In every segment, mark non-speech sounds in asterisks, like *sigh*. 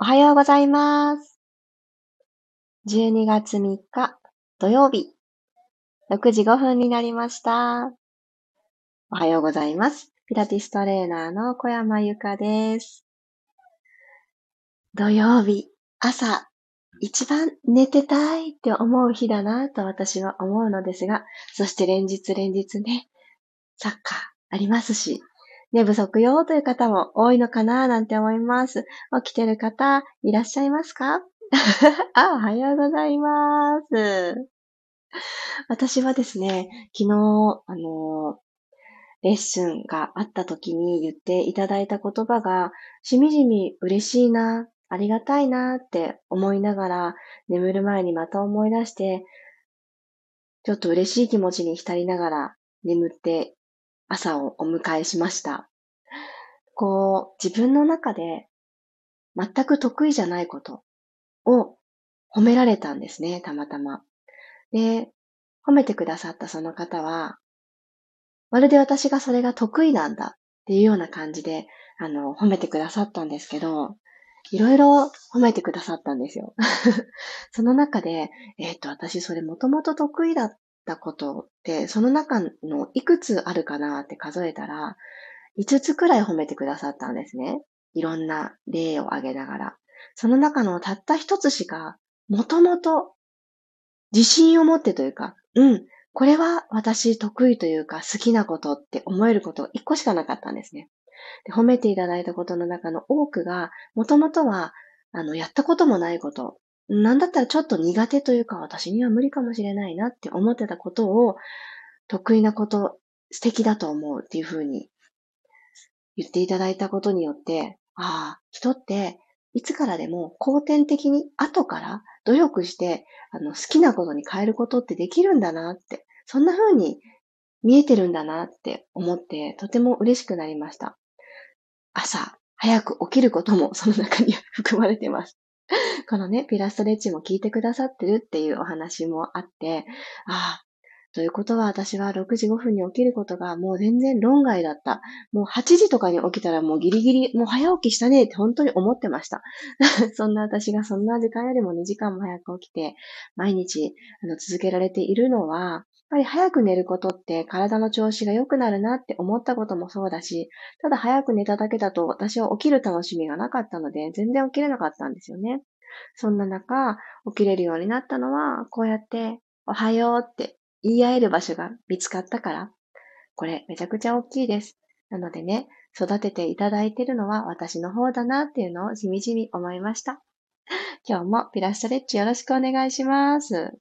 おはようございます。12月3日土曜日、6時5分になりました。おはようございます。ピラティストレーナーの小山由かです。土曜日、朝、一番寝てたいって思う日だなと私は思うのですが、そして連日連日ね、サッカーありますし、寝不足よという方も多いのかななんて思います。起きてる方いらっしゃいますか？*laughs* あ、おはようございます。私はですね、昨日、あの、レッスンがあった時に言っていただいた言葉が、しみじみ嬉しいな、ありがたいなって思いながら、眠る前にまた思い出して、ちょっと嬉しい気持ちに浸りながら眠って朝をお迎えしました。こう、自分の中で全く得意じゃないことを褒められたんですね、たまたま。で、褒めてくださったその方は、まるで私がそれが得意なんだっていうような感じで、あの、褒めてくださったんですけど、いろいろ褒めてくださったんですよ。*laughs* その中で、えっ、と、私それもともと得意だったことって、その中のいくつあるかなって数えたら、5つくらい褒めてくださったんですね。いろんな例を挙げながら。その中のたった一つしか、もともと自信を持ってというか、うん、これは私得意というか好きなことって思えることが一個しかなかったんですね。で褒めていただいたことの中の多くが、もともとは、あの、やったこともないこと、なんだったらちょっと苦手というか、私には無理かもしれないなって思ってたことを、得意なこと、素敵だと思うっていうふうに言っていただいたことによって、ああ、人って、いつからでも後天的に後から努力して、あの、好きなことに変えることってできるんだなって、そんな風に見えてるんだなって思って、とても嬉しくなりました。朝、早く起きることもその中に含まれてます。*laughs* このね、ピラストレッチも聞いてくださってるっていうお話もあって、ああ、ということは私は6時5分に起きることがもう全然論外だった。もう8時とかに起きたらもうギリギリ、もう早起きしたねって本当に思ってました。*laughs* そんな私がそんな時間よりも2時間も早く起きて、毎日あの続けられているのは、ぱり早く寝ることって体の調子が良くなるなって思ったこともそうだし、ただ早く寝ただけだと私は起きる楽しみがなかったので、全然起きれなかったんですよね。そんな中、起きれるようになったのは、こうやって、おはようって言い合える場所が見つかったから、これめちゃくちゃ大きいです。なのでね、育てていただいてるのは私の方だなっていうのをしみじみ思いました。今日もピラストレッチよろしくお願いします。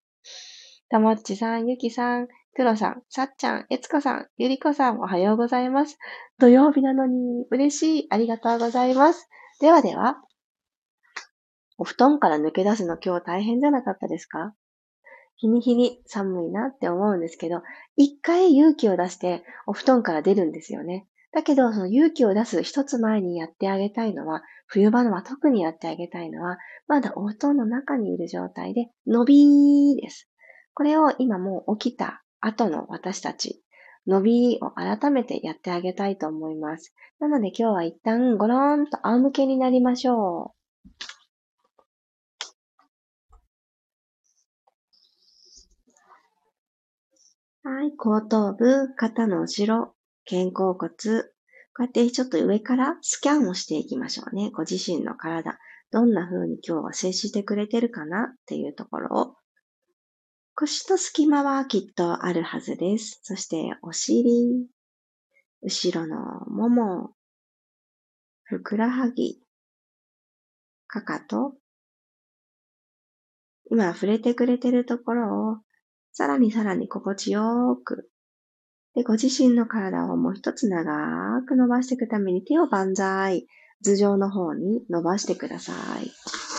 ともっちさん、ゆきさん、くろさん、さっちゃん、えつこさん、ゆりこさん、おはようございます。土曜日なのに嬉しい。ありがとうございます。ではでは、お布団から抜け出すの今日大変じゃなかったですか？日に日に寒いなって思うんですけど、一回勇気を出してお布団から出るんですよね。だけど、その勇気を出す一つ前にやってあげたいのは、冬場のは特にやってあげたいのは、まだお布団の中にいる状態で、伸びーです。これを今もう起きた後の私たち、伸びを改めてやってあげたいと思います。なので今日は一旦ゴローンと仰向けになりましょう。はい、後頭部、肩の後ろ、肩甲骨、こうやってちょっと上からスキャンをしていきましょうね。ご自身の体、どんな風に今日は接してくれてるかなっていうところを。腰と隙間はきっとあるはずです。そしてお尻、後ろのもも、ふくらはぎ、かかと、今触れてくれてるところをさらにさらに心地よく。で、ご自身の体をもう一つ長く伸ばしていくために手を万歳、頭上の方に伸ばしてください。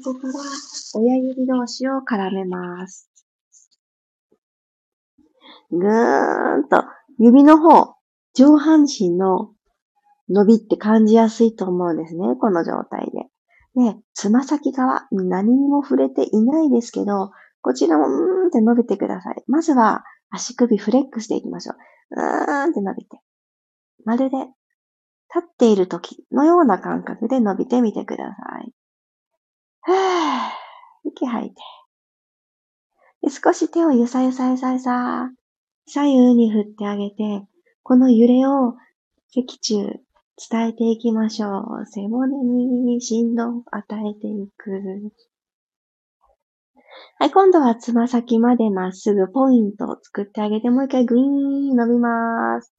そこから親指同士を絡めます。ぐーんと指の方、上半身の伸びって感じやすいと思うんですね、この状態で。で、つま先側、何にも触れていないですけど、こちらもうーんって伸びてください。まずは足首フレックスでいきましょう。うーんって伸びて。まるで立っている時のような感覚で伸びてみてください。はぁ、息吐いて。で少し手をゆさゆさゆさゆさ、左右に振ってあげて、この揺れを脊柱伝えていきましょう。背骨に振動を与えていく。はい、今度はつま先までまっすぐポイントを作ってあげて、もう一回グイーン伸びます。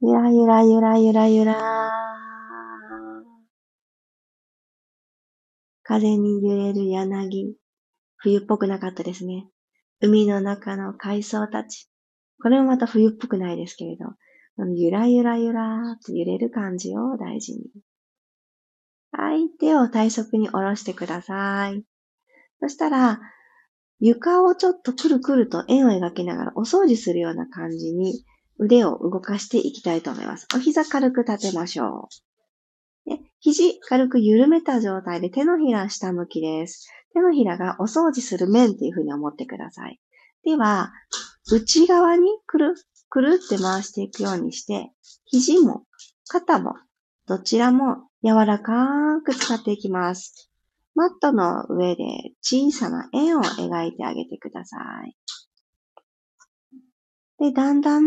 ゆらゆらゆらゆらゆら。風に揺れる柳。冬っぽくなかったですね。海の中の海藻たち。これもまた冬っぽくないですけれど、ゆらゆらゆらーと揺れる感じを大事に。はい、手を体側に下ろしてください。そしたら、床をちょっとくるくると円を描きながらお掃除するような感じに腕を動かしていきたいと思います。お膝軽く立てましょう。で肘軽く緩めた状態で手のひら下向きです。手のひらがお掃除する面っていう風に思ってください。では、内側にくる、くるって回していくようにして、肘も肩もどちらも柔らかく使っていきます。マットの上で小さな円を描いてあげてください。で、だんだん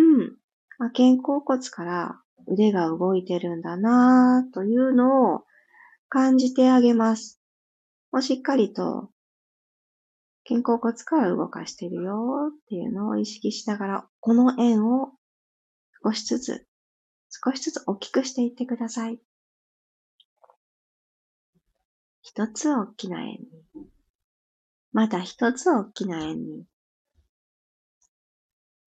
肩甲骨から腕が動いてるんだなぁというのを感じてあげます。もうしっかりと肩甲骨から動かしてるよっていうのを意識しながら、この円を少しずつ、少しずつ大きくしていってください。一つ大きな円に。また一つ大きな円に。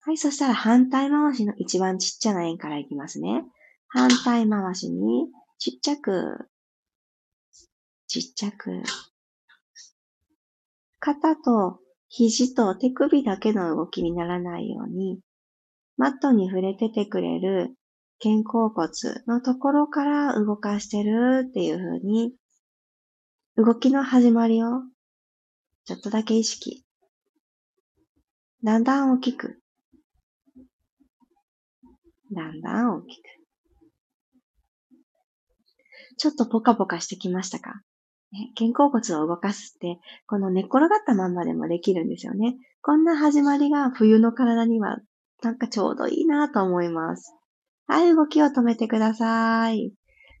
はい、そしたら反対回しの一番ちっちゃな円からいきますね。反対回しにちっちゃく、ちっちゃく。肩と肘と手首だけの動きにならないように、マットに触れててくれる肩甲骨のところから動かしてるっていう風に、動きの始まりをちょっとだけ意識。だんだん大きく。だんだん大きく。ちょっとポカポカしてきましたか、ね、肩甲骨を動かすって、この寝っ転がったまんまでもできるんですよね。こんな始まりが冬の体にはなんかちょうどいいなと思います。はい、動きを止めてください。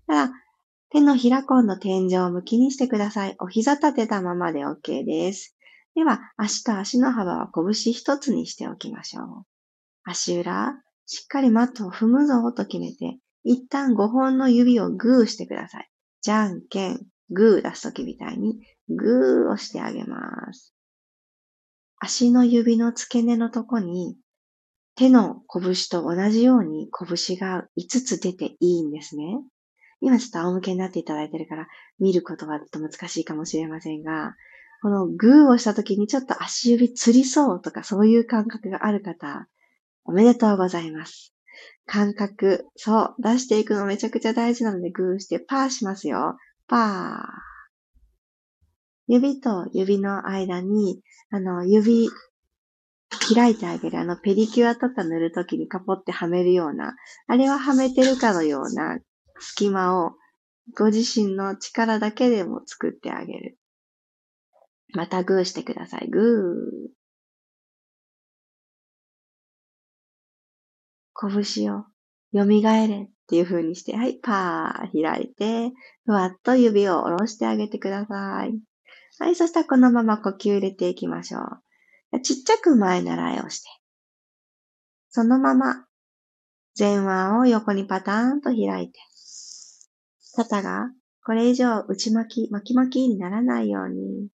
ただ、手のひら今度天井を向きにしてください。お膝立てたままで OK です。では、足と足の幅は拳一つにしておきましょう。足裏、しっかりマットを踏むぞと決めて、一旦5本の指をグーしてください。じゃんけん、グー出すときみたいに、グーをしてあげます。足の指の付け根のとこに、手の拳と同じように拳が5つ出ていいんですね。今ちょっと仰向けになっていただいてるから、見ることはちょっと難しいかもしれませんが、このグーをしたときにちょっと足指つりそうとかそういう感覚がある方、おめでとうございます。感覚、そう、出していくのめちゃくちゃ大事なのでグーしてパーしますよ。パー。指と指の間に、あの、指、開いてあげる、あの、ペディキュアとか塗るときにカポってはめるような、あれははめてるかのような隙間を、ご自身の力だけでも作ってあげる。またグーしてください。グー。拳を蘇れっていう風にして、はい、パー開いて、ふわっと指を下ろしてあげてください。はい、そしたらこのまま呼吸入れていきましょう。ちっちゃく前習いをして、そのまま前腕を横にパターンと開いて、肩がこれ以上内巻き、巻き巻きにならないように、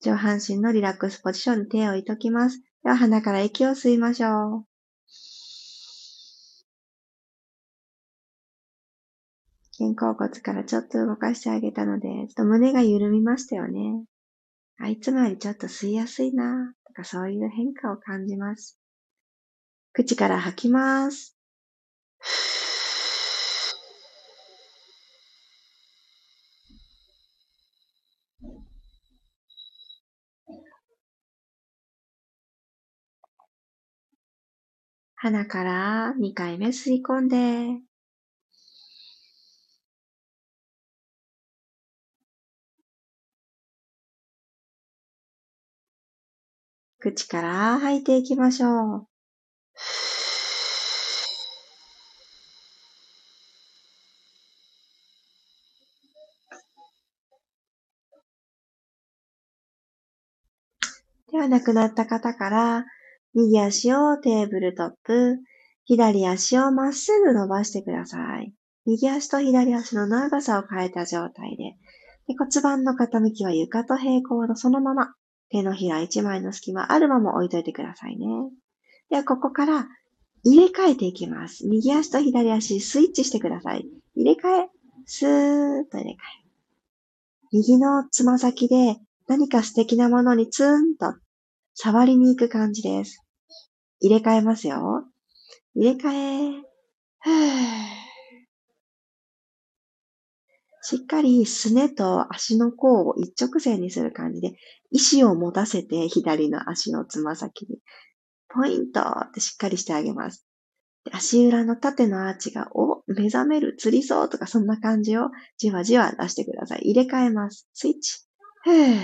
上半身のリラックスポジションに手を置いときます。では鼻から息を吸いましょう。肩甲骨からちょっと動かしてあげたので、ちょっと胸が緩みましたよね。あいつもよりちょっと吸いやすいなとかそういう変化を感じます。口から吐きます。鼻から2回目吸い込んで、口から吐いていきましょう。では、亡くなった方から、右足をテーブルトップ、左足をまっすぐ伸ばしてください。右足と左足の長さを変えた状態で、で骨盤の傾きは床と平行のそのまま、手のひら一枚の隙間あるまま置いといてくださいね。では、ここから入れ替えていきます。右足と左足スイッチしてください。入れ替え、スーッと入れ替え。右のつま先で何か素敵なものにツーンと触りに行く感じです。入れ替えますよ。入れ替え。しっかりすねと足の甲を一直線にする感じで、意志を持たせて左の足のつま先に、ポイントってしっかりしてあげます。足裏の縦のアーチが、お、目覚める、釣りそうとかそんな感じをじわじわ出してください。入れ替えます。スイッチ。ふー。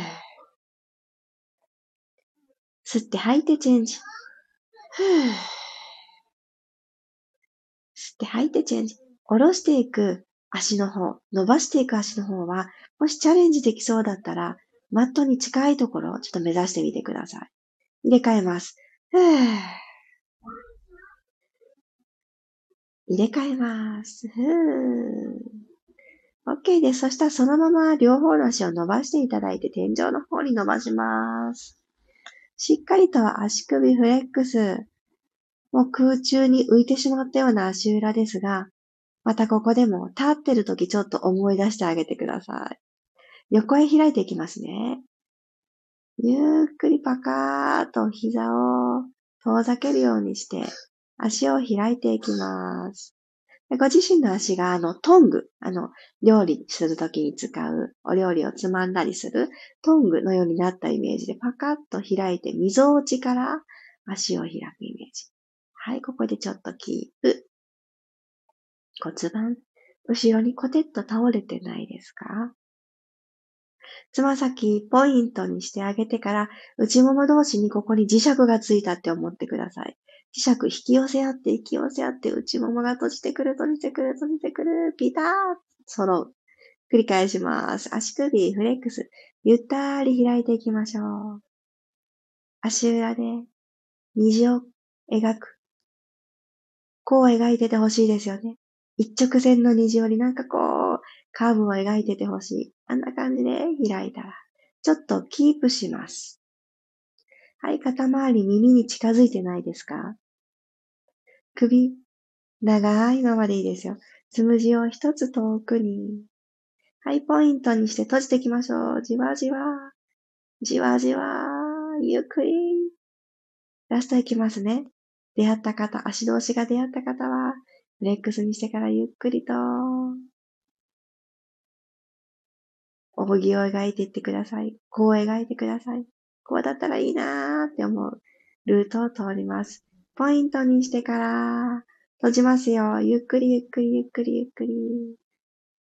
吸って吐いてチェンジ。ふー。吸って吐いてチェンジ。下ろしていく足の方、伸ばしていく足の方は、もしチャレンジできそうだったら、マットに近いところをちょっと目指してみてください。入れ替えます。入れ替えます。ふー。OK です。そしたらそのまま両方の足を伸ばしていただいて天井の方に伸ばします。しっかりと足首フレックス。もう空中に浮いてしまったような足裏ですが、またここでも立ってる時ちょっと思い出してあげてください。横へ開いていきますね。ゆっくりパカーと膝を遠ざけるようにして足を開いていきます。ご自身の足があのトング、あの料理するときに使うお料理をつまんだりするトングのようになったイメージでパカッと開いて溝落ちから足を開くイメージ。はい、ここでちょっとキープ。骨盤、後ろにコテッと倒れてないですか？つま先ポイントにしてあげてから内もも同士にここに磁石がついたって思ってください。磁石引き寄せ合って、引き寄せ合って、内ももが閉じてくる、閉じてくる、閉じてくる、ピター揃う。繰り返します。足首、フレックス。ゆったり開いていきましょう。足裏で虹を描く。こう描いててほしいですよね。一直線の虹よりなんかこう、カーブを描いててほしい。あんな感じで開いたら、ちょっとキープします。はい、肩周り耳に近づいてないですか？首、長いままでいいですよ。つむじを一つ遠くに。はい、ポイントにして閉じていきましょう。じわじわ。じわじわ。ゆっくり。ラストいきますね。出会った方、足同士が出会った方は、フレックスにしてからゆっくりと、扇を描いていってください。こう描いてください。こうだったらいいなーって思うルートを通ります。ポイントにしてから、閉じますよ。ゆっくりゆっくりゆっくりゆっくり。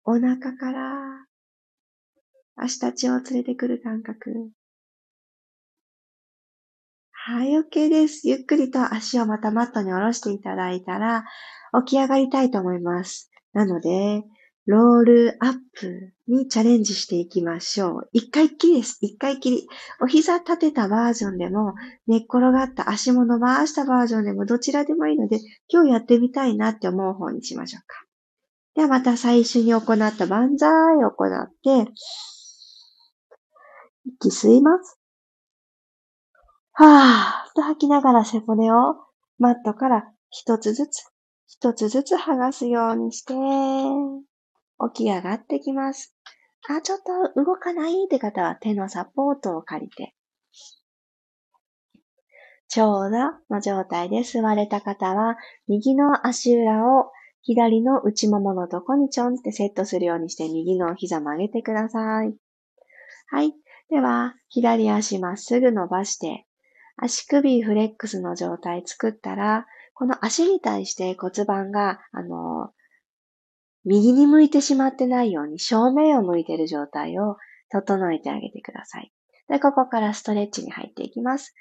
お腹から、足たちを連れてくる感覚。はい、OK です。ゆっくりと足をまたマットに下ろしていただいたら、起き上がりたいと思います。なので、ロールアップにチャレンジしていきましょう。一回きりです。一回きり。お膝立てたバージョンでも、寝っ転がった足も伸ばしたバージョンでもどちらでもいいので、今日やってみたいなって思う方にしましょうか。ではまた最初に行った万歳を行って、息吸います。はぁーと吐きながら背骨をマットから一つずつ、一つずつ剥がすようにして、起き上がってきます。あ、ちょっと動かないって方は手のサポートを借りて。ちょうどの状態で座れた方は、右の足裏を左の内もものとこにちょんってセットするようにして右の膝曲げてください。はい。では、左足まっすぐ伸ばして、足首フレックスの状態作ったら、この足に対して骨盤が、あの、右に向いてしまってないように正面を向いている状態を整えてあげてください。で、ここからストレッチに入っていきます。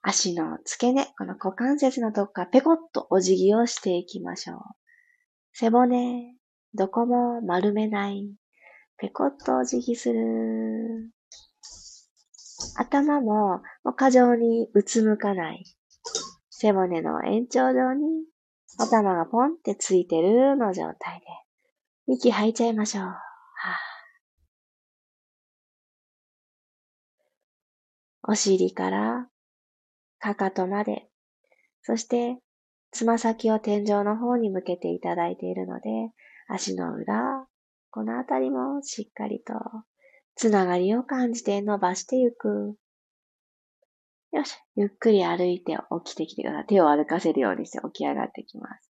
足の付け根、この股関節のとこからペコッとお辞儀をしていきましょう。背骨、どこも丸めない。ペコッとお辞儀する。頭も過剰にうつむかない。背骨の延長上に頭がポンってついてるの状態で、息吐いちゃいましょう。はあ、お尻からかかとまで、そしてつま先を天井の方に向けていただいているので、足の裏、このあたりもしっかりとつながりを感じて伸ばしていく。よし。ゆっくり歩いて起きてきてください。手を歩かせるようにして起き上がってきます。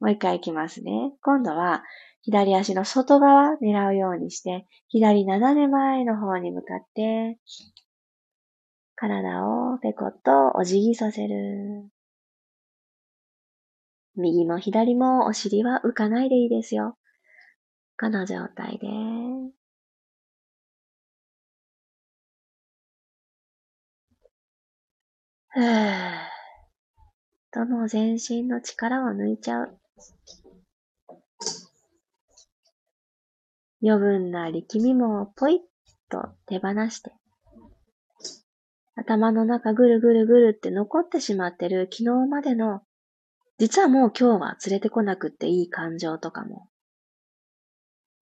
もう一回行きますね。今度は、左足の外側狙うようにして、左斜め前の方に向かって、体をペコッとお辞儀させる。右も左もお尻は浮かないでいいですよ。この状態で、どの全身の力を抜いちゃう？余分な力みもポイッと手放して。頭の中ぐるぐるぐるって残ってしまってる昨日までの、実はもう今日は連れてこなくっていい感情とかも、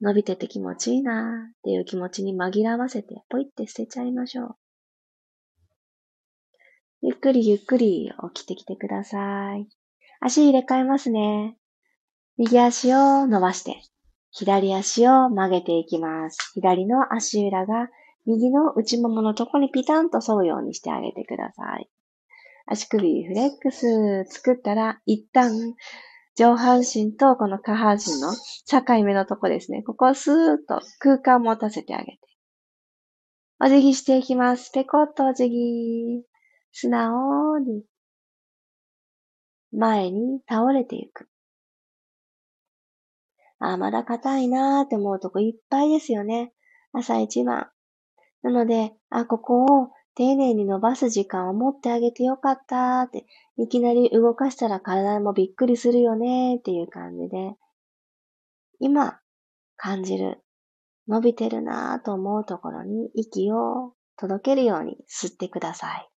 伸びてて気持ちいいなーっていう気持ちに紛らわせて、ポイって捨てちゃいましょう。ゆっくりゆっくり起きてきてください。足入れ替えますね。右足を伸ばして、左足を曲げていきます。左の足裏が右の内もものとこにピタンと沿うようにしてあげてください。足首フレックス作ったら、一旦上半身とこの下半身の境目のとこですね。ここをスーッと空間を持たせてあげて。お辞儀していきます。ペコッとお辞儀。素直に前に倒れていく。あ、まだ硬いなーって思うとこいっぱいですよね。朝一番。なので、あ、ここを丁寧に伸ばす時間を持ってあげてよかったって、いきなり動かしたら体もびっくりするよねっていう感じで、今感じる、伸びてるなぁと思うところに息を届けるように吸ってください。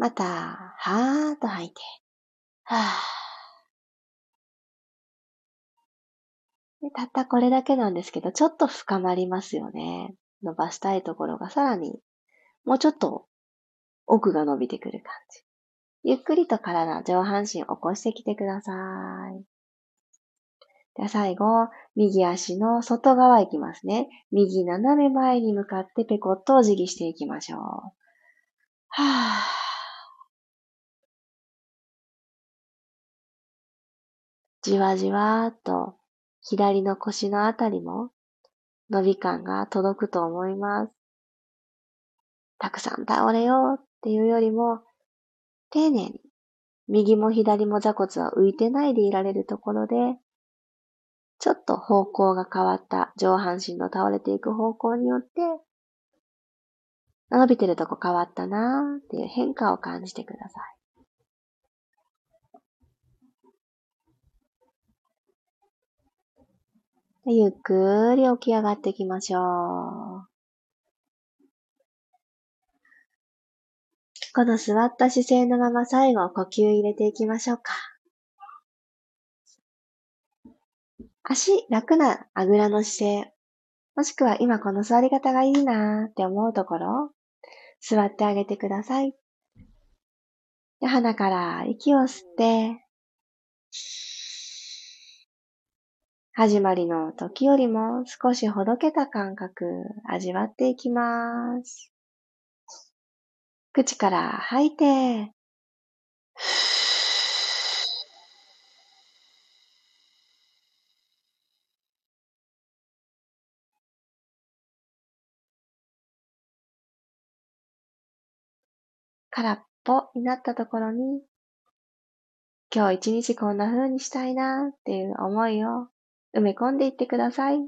また、はーっと吐いて、はーで。たったこれだけなんですけど、ちょっと深まりますよね。伸ばしたいところがさらに、もうちょっと奥が伸びてくる感じ。ゆっくりと体、上半身起こしてきてください。では最後、右足の外側行きますね。右斜め前に向かってペコッとお辞儀していきましょう。はぁ。じわじわーっと左の腰のあたりも伸び感が届くと思います。たくさん倒れようっていうよりも、丁寧に右も左も座骨は浮いてないでいられるところで、ちょっと方向が変わった上半身の倒れていく方向によって、伸びてるとこ変わったなーっていう変化を感じてください。ゆっくり起き上がっていきましょう。この座った姿勢のまま最後呼吸入れていきましょうか。足楽なあぐらの姿勢、もしくは今この座り方がいいなーって思うところ、座ってあげてください。で鼻から息を吸って、始まりの時よりも少しほどけた感覚、味わっていきます。口から吐いて、空っぽになったところに、今日一日こんな風にしたいなっていう思いを埋め込んでいってください。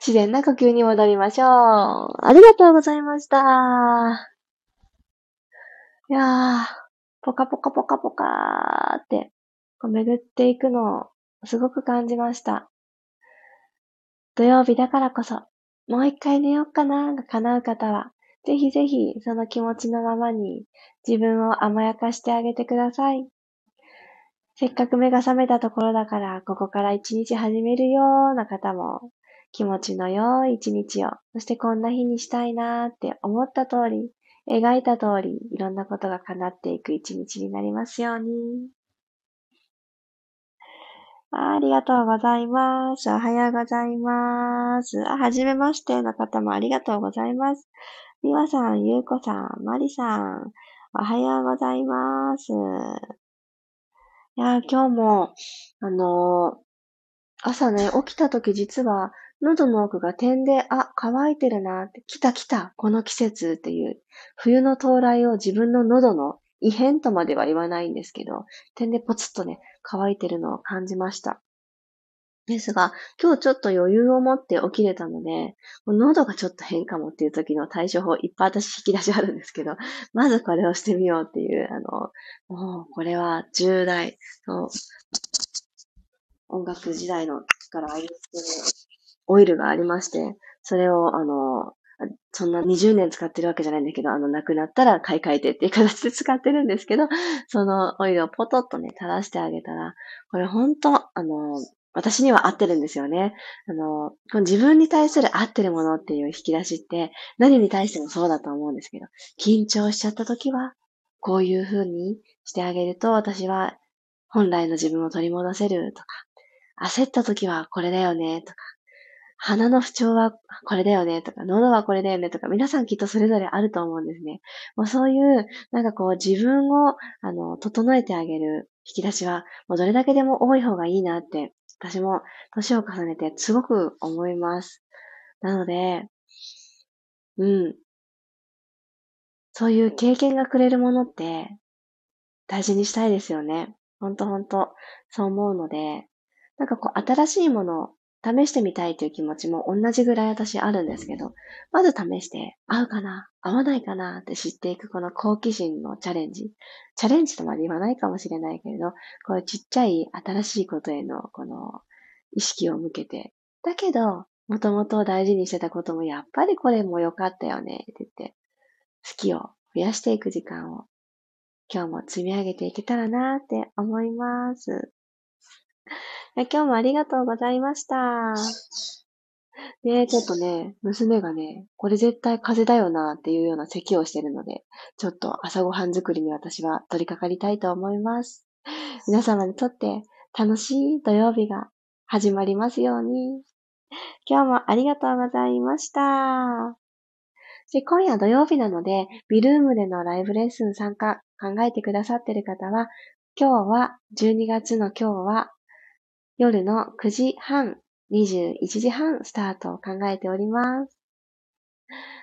自然な呼吸に戻りましょう。ありがとうございました。いやー、ポカポカポカポカーって、こう巡っていくのをすごく感じました。土曜日だからこそ、もう一回寝ようかなが叶う方は、ぜひぜひその気持ちのままに自分を甘やかしてあげてください。せっかく目が覚めたところだから、ここから一日始めるような方も、気持ちの良い一日を、そしてこんな日にしたいなーって思った通り、描いた通り、いろんなことが叶っていく一日になりますように。ありがとうございます。おはようございます。あ、はじめましての方もありがとうございます。みわさん、ゆうこさん、まりさん、おはようございます。いや、今日も、あのー、朝ね、起きた時実は喉の奥が点で、あ、乾いてるなって、来た来た、この季節っていう、冬の到来を自分の喉の異変とまでは言わないんですけど、点でポツッとね、乾いてるのを感じました。ですが、今日ちょっと余裕を持って起きれたので、喉がちょっと変かもっていう時の対処法いっぱい私引き出しあるんですけど、まずこれをしてみようっていう、あの、もうこれは重大、音楽時代のから愛してオイルがありまして、それを、あの、そんな20年使ってるわけじゃないんだけど、あの、なくなったら買い替えてっていう形で使ってるんですけど、そのオイルをポトッとね、垂らしてあげたら、これ本当あの、私には合ってるんですよね。あの、自分に対する合ってるものっていう引き出しって、何に対してもそうだと思うんですけど、緊張しちゃった時は、こういう風にしてあげると、私は本来の自分を取り戻せるとか、焦った時はこれだよねとか、鼻の不調はこれだよねとか、喉はこれだよねとか、皆さんきっとそれぞれあると思うんですね。もうそういう、なんかこう自分を、あの、整えてあげる引き出しは、もうどれだけでも多い方がいいなって、私も年を重ねてすごく思います。なので、うん。そういう経験がくれるものって、大事にしたいですよね。ほんとほんと、そう思うので、なんかこう、新しいもの試してみたいという気持ちも同じぐらい私あるんですけど、まず試して、合うかな？合わないかなって知っていくこの好奇心のチャレンジ。チャレンジとまで言わないかもしれないけれど、こういうちっちゃい新しいことへのこの意識を向けて、だけど、もともと大事にしてたこともやっぱりこれも良かったよねって言って、好きを増やしていく時間を今日も積み上げていけたらなって思います。今日もありがとうございました。ねちょっとね、娘がね、これ絶対風邪だよなっていうような咳をしてるので、ちょっと朝ごはん作りに私は取り掛かりたいと思います。皆様にとって楽しい土曜日が始まりますように。今日もありがとうございました。で今夜土曜日なので、ビルームでのライブレッスン参加考えてくださってる方は、今日は、12月の今日は、夜の9時半、21時半スタートを考えております。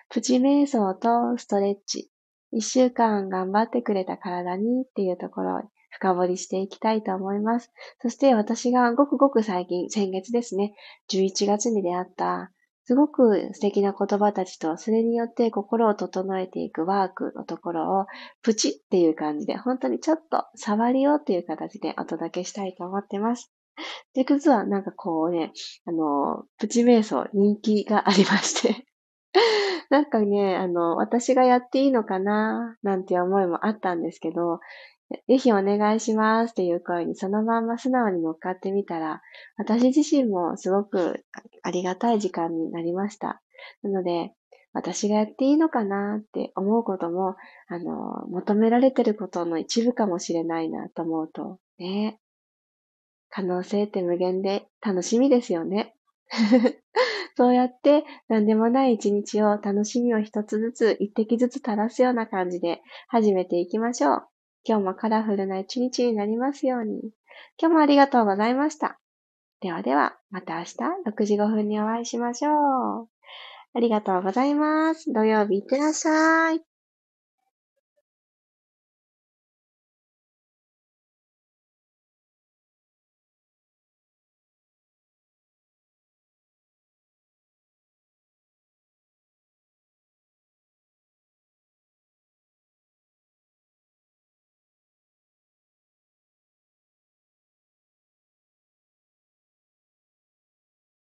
プチ瞑想とストレッチ。一週間頑張ってくれた体にっていうところを深掘りしていきたいと思います。そして私がごくごく最近、先月ですね、11月に出会ったすごく素敵な言葉たちと、それによって心を整えていくワークのところを、プチっていう感じで、本当にちょっと触りようっていう形でお届けしたいと思ってます。で、実はなんかこうね、あの、プチ瞑想人気がありまして *laughs* なんかね、あの、私がやっていいのかななんて思いもあったんですけど、ぜひお願いしますっていう声にそのまんま素直に乗っかってみたら、私自身もすごくありがたい時間になりました。なので、私がやっていいのかなって思うことも、あの、求められてることの一部かもしれないなと思うと、ね、可能性って無限で楽しみですよね。*laughs* そうやって何でもない一日を楽しみを一つずつ一滴ずつ垂らすような感じで始めていきましょう。今日もカラフルな一日になりますように。今日もありがとうございました。ではでは、また明日6時5分にお会いしましょう。ありがとうございます。土曜日いってらっしゃい。